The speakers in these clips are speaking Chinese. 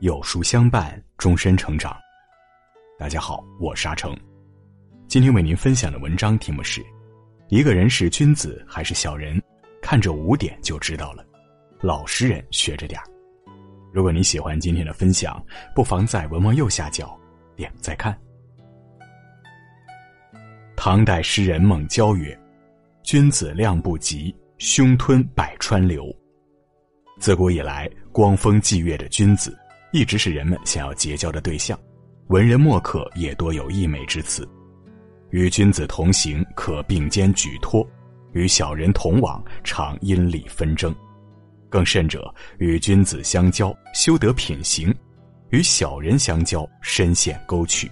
有书相伴，终身成长。大家好，我是阿成，今天为您分享的文章题目是：一个人是君子还是小人，看这五点就知道了。老实人学着点儿。如果你喜欢今天的分享，不妨在文末右下角点再看。唐代诗人孟郊曰：“君子量不及，胸吞百川流。”自古以来，光风霁月的君子，一直是人们想要结交的对象。文人墨客也多有溢美之词，与君子同行可并肩举托，与小人同往常因利纷争。更甚者，与君子相交修得品行，与小人相交深陷沟渠。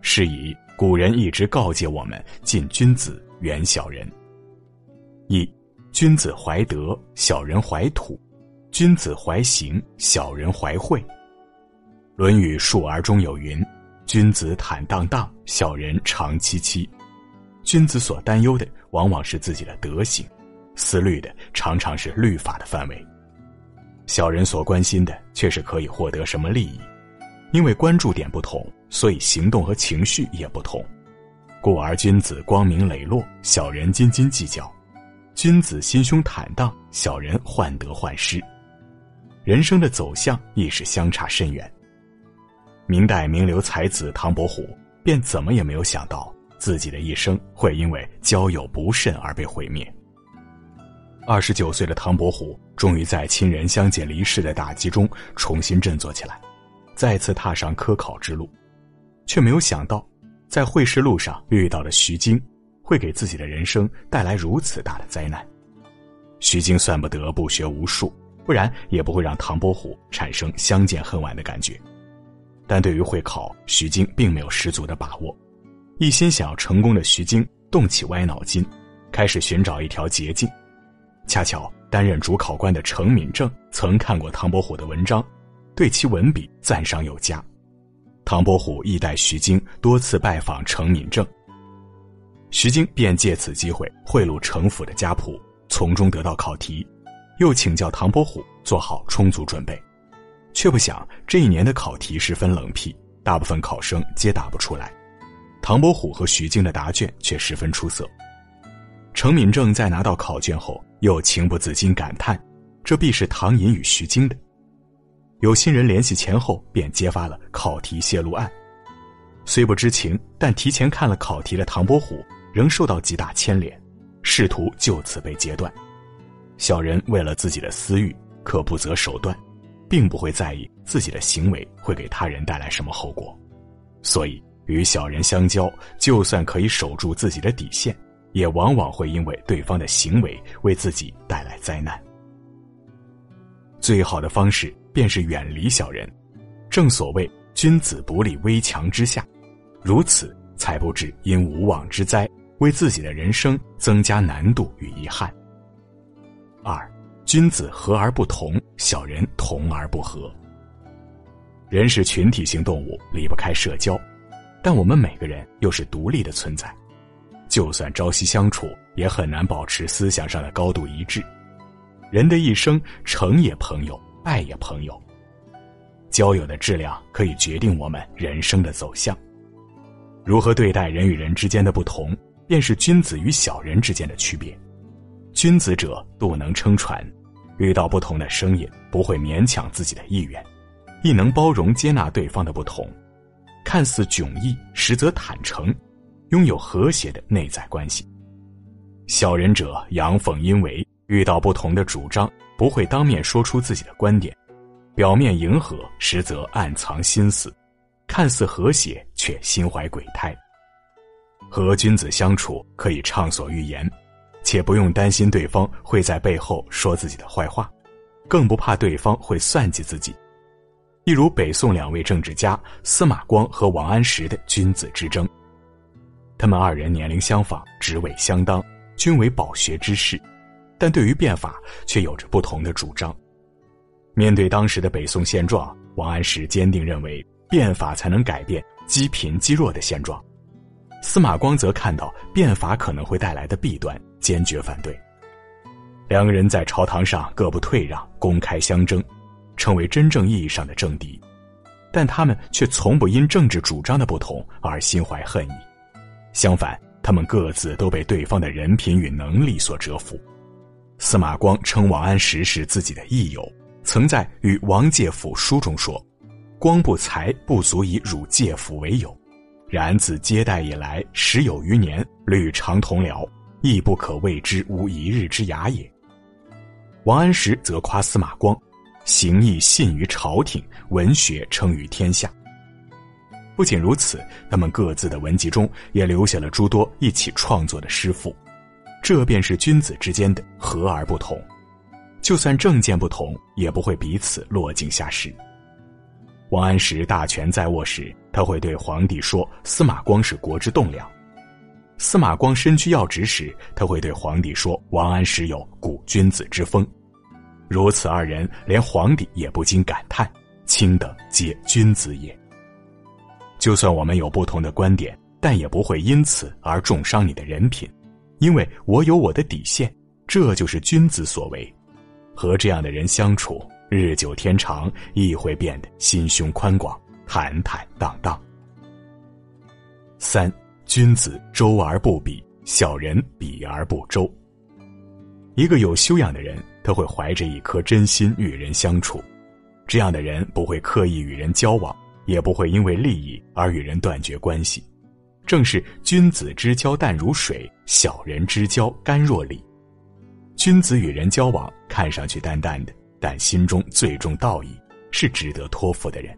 是以古人一直告诫我们：近君子，远小人。一，君子怀德，小人怀土；君子怀行，小人怀惠。《论语述而》中有云：“君子坦荡荡，小人长戚戚。”君子所担忧的往往是自己的德行，思虑的常常是律法的范围。小人所关心的却是可以获得什么利益，因为关注点不同，所以行动和情绪也不同。故而君子光明磊落，小人斤斤计较；君子心胸坦荡，小人患得患失。人生的走向亦是相差甚远。明代名流才子唐伯虎便怎么也没有想到，自己的一生会因为交友不慎而被毁灭。二十九岁的唐伯虎终于在亲人相继离世的打击中重新振作起来，再次踏上科考之路，却没有想到，在会试路上遇到的徐经，会给自己的人生带来如此大的灾难。徐经算不得不学无术，不然也不会让唐伯虎产生相见恨晚的感觉。但对于会考，徐经并没有十足的把握，一心想要成功的徐经动起歪脑筋，开始寻找一条捷径。恰巧担任主考官的程敏正曾看过唐伯虎的文章，对其文笔赞赏有加。唐伯虎亦带徐经多次拜访程敏正，徐经便借此机会贿赂程府的家仆，从中得到考题，又请教唐伯虎做好充足准备。却不想这一年的考题十分冷僻，大部分考生皆答不出来。唐伯虎和徐经的答卷却十分出色。程敏正在拿到考卷后，又情不自禁感叹：“这必是唐寅与徐经的。”有心人联系前后，便揭发了考题泄露案。虽不知情，但提前看了考题的唐伯虎仍受到极大牵连，仕途就此被截断。小人为了自己的私欲，可不择手段。并不会在意自己的行为会给他人带来什么后果，所以与小人相交，就算可以守住自己的底线，也往往会因为对方的行为为自己带来灾难。最好的方式便是远离小人，正所谓君子不立危墙之下，如此才不至因无妄之灾，为自己的人生增加难度与遗憾。二。君子和而不同，小人同而不和。人是群体性动物，离不开社交，但我们每个人又是独立的存在，就算朝夕相处，也很难保持思想上的高度一致。人的一生，成也朋友，败也朋友。交友的质量可以决定我们人生的走向。如何对待人与人之间的不同，便是君子与小人之间的区别。君子者，度能撑船，遇到不同的声音，不会勉强自己的意愿，亦能包容接纳对方的不同，看似迥异，实则坦诚，拥有和谐的内在关系。小人者，阳奉阴违，遇到不同的主张，不会当面说出自己的观点，表面迎合，实则暗藏心思，看似和谐，却心怀鬼胎。和君子相处，可以畅所欲言。且不用担心对方会在背后说自己的坏话，更不怕对方会算计自己。一如北宋两位政治家司马光和王安石的君子之争。他们二人年龄相仿，职位相当，均为饱学之士，但对于变法却有着不同的主张。面对当时的北宋现状，王安石坚定认为变法才能改变积贫积弱的现状，司马光则看到变法可能会带来的弊端。坚决反对。两个人在朝堂上各不退让，公开相争，成为真正意义上的政敌，但他们却从不因政治主张的不同而心怀恨意，相反，他们各自都被对方的人品与能力所折服。司马光称王安石是自己的益友，曾在《与王介甫书》中说：“光不才，不足以辱介甫为友。然自接待以来，时有余年，屡常同僚，亦不可谓之无一日之雅也。”王安石则夸司马光。行义信于朝廷，文学称于天下。不仅如此，他们各自的文集中也留下了诸多一起创作的诗赋，这便是君子之间的和而不同。就算政见不同，也不会彼此落井下石。王安石大权在握时，他会对皇帝说：“司马光是国之栋梁。”司马光身居要职时，他会对皇帝说：“王安石有古君子之风。”如此二人，连皇帝也不禁感叹：“卿等皆君子也。”就算我们有不同的观点，但也不会因此而重伤你的人品，因为我有我的底线，这就是君子所为。和这样的人相处，日久天长，亦会变得心胸宽广、坦坦荡荡。三，君子周而不比，小人比而不周。一个有修养的人。他会怀着一颗真心与人相处，这样的人不会刻意与人交往，也不会因为利益而与人断绝关系。正是君子之交淡如水，小人之交甘若醴。君子与人交往看上去淡淡的，但心中最重道义，是值得托付的人；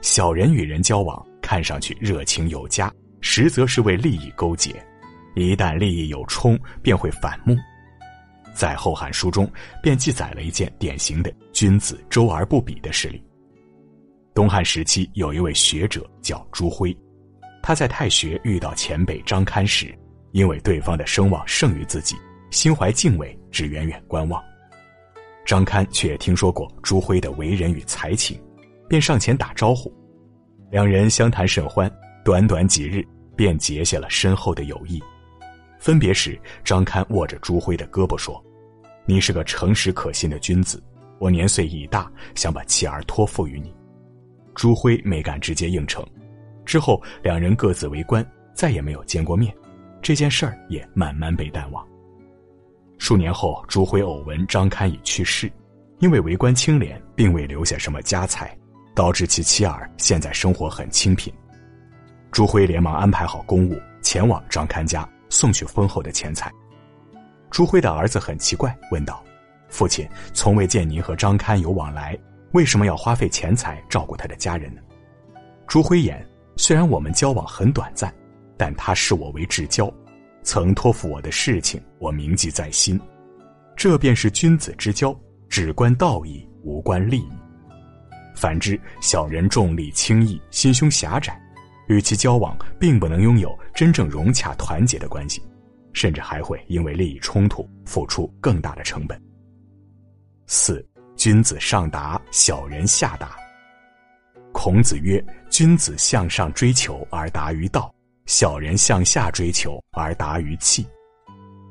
小人与人交往看上去热情有加，实则是为利益勾结，一旦利益有冲，便会反目。在《后汉书》中，便记载了一件典型的君子周而不比的事例。东汉时期，有一位学者叫朱辉，他在太学遇到前辈张堪时，因为对方的声望胜于自己，心怀敬畏，只远远观望。张堪却听说过朱辉的为人与才情，便上前打招呼，两人相谈甚欢，短短几日便结下了深厚的友谊。分别时，张堪握着朱辉的胳膊说。你是个诚实可信的君子，我年岁已大，想把妻儿托付于你。朱辉没敢直接应承，之后两人各自为官，再也没有见过面，这件事儿也慢慢被淡忘。数年后，朱辉偶闻张堪已去世，因为为官清廉，并未留下什么家财，导致其妻儿现在生活很清贫。朱辉连忙安排好公务，前往张堪家送去丰厚的钱财。朱辉的儿子很奇怪，问道：“父亲从未见您和张堪有往来，为什么要花费钱财照顾他的家人呢？”朱辉言：“虽然我们交往很短暂，但他视我为至交，曾托付我的事情，我铭记在心。这便是君子之交，只关道义，无关利益。反之，小人重利轻义，心胸狭窄，与其交往，并不能拥有真正融洽团结的关系。”甚至还会因为利益冲突付出更大的成本。四，君子上达，小人下达。孔子曰：“君子向上追求而达于道，小人向下追求而达于器。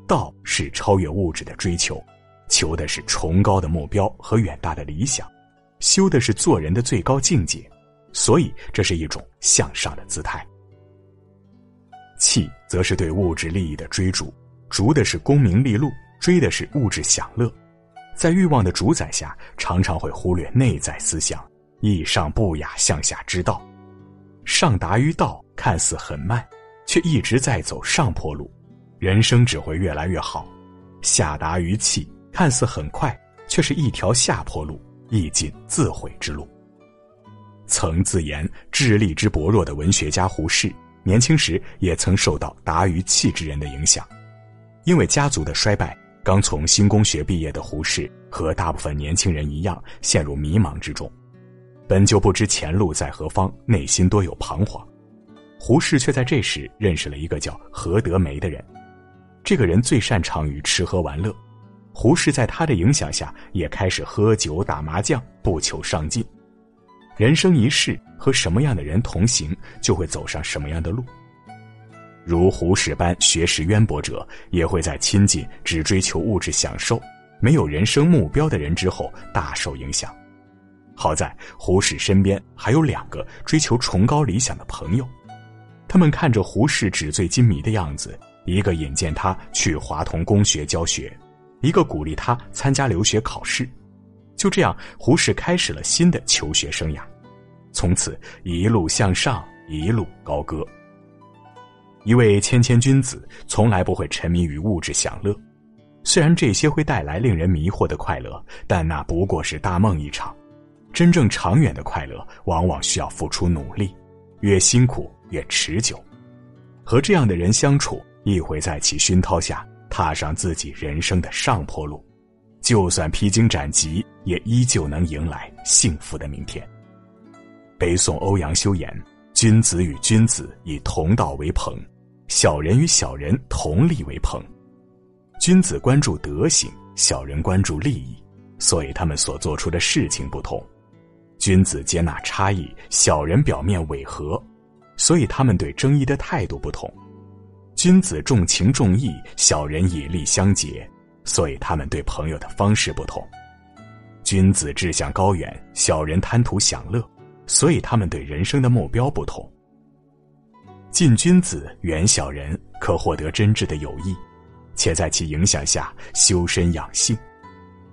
道是超越物质的追求，求的是崇高的目标和远大的理想，修的是做人的最高境界，所以这是一种向上的姿态。”气则是对物质利益的追逐，逐的是功名利禄，追的是物质享乐，在欲望的主宰下，常常会忽略内在思想，意上不雅，向下之道。上达于道，看似很慢，却一直在走上坡路，人生只会越来越好；下达于气，看似很快，却是一条下坡路，亦尽自毁之路。曾自言智力之薄弱的文学家胡适。年轻时也曾受到达于气之人的影响，因为家族的衰败，刚从新宫学毕业的胡适和大部分年轻人一样陷入迷茫之中，本就不知前路在何方，内心多有彷徨。胡适却在这时认识了一个叫何德梅的人，这个人最擅长于吃喝玩乐，胡适在他的影响下也开始喝酒打麻将，不求上进。人生一世，和什么样的人同行，就会走上什么样的路。如胡适般学识渊博者，也会在亲近只追求物质享受、没有人生目标的人之后大受影响。好在胡适身边还有两个追求崇高理想的朋友，他们看着胡适纸醉金迷的样子，一个引荐他去华同公学教学，一个鼓励他参加留学考试。就这样，胡适开始了新的求学生涯，从此一路向上，一路高歌。一位谦谦君子从来不会沉迷于物质享乐，虽然这些会带来令人迷惑的快乐，但那不过是大梦一场。真正长远的快乐，往往需要付出努力，越辛苦越持久。和这样的人相处，亦会在其熏陶下踏上自己人生的上坡路，就算披荆斩棘，也依旧能迎来幸福的明天。北宋欧阳修言：“君子与君子以同道为朋。”小人与小人同利为朋，君子关注德行，小人关注利益，所以他们所做出的事情不同。君子接纳差异，小人表面违和，所以他们对争议的态度不同。君子重情重义，小人以利相结，所以他们对朋友的方式不同。君子志向高远，小人贪图享乐，所以他们对人生的目标不同。近君子，远小人，可获得真挚的友谊，且在其影响下修身养性；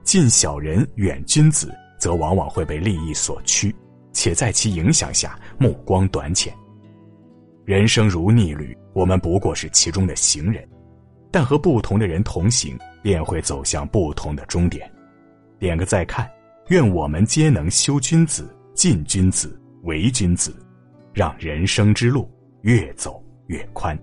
近小人，远君子，则往往会被利益所驱，且在其影响下目光短浅。人生如逆旅，我们不过是其中的行人，但和不同的人同行，便会走向不同的终点。点个再看，愿我们皆能修君子、近君子、为君子，让人生之路。越走越宽。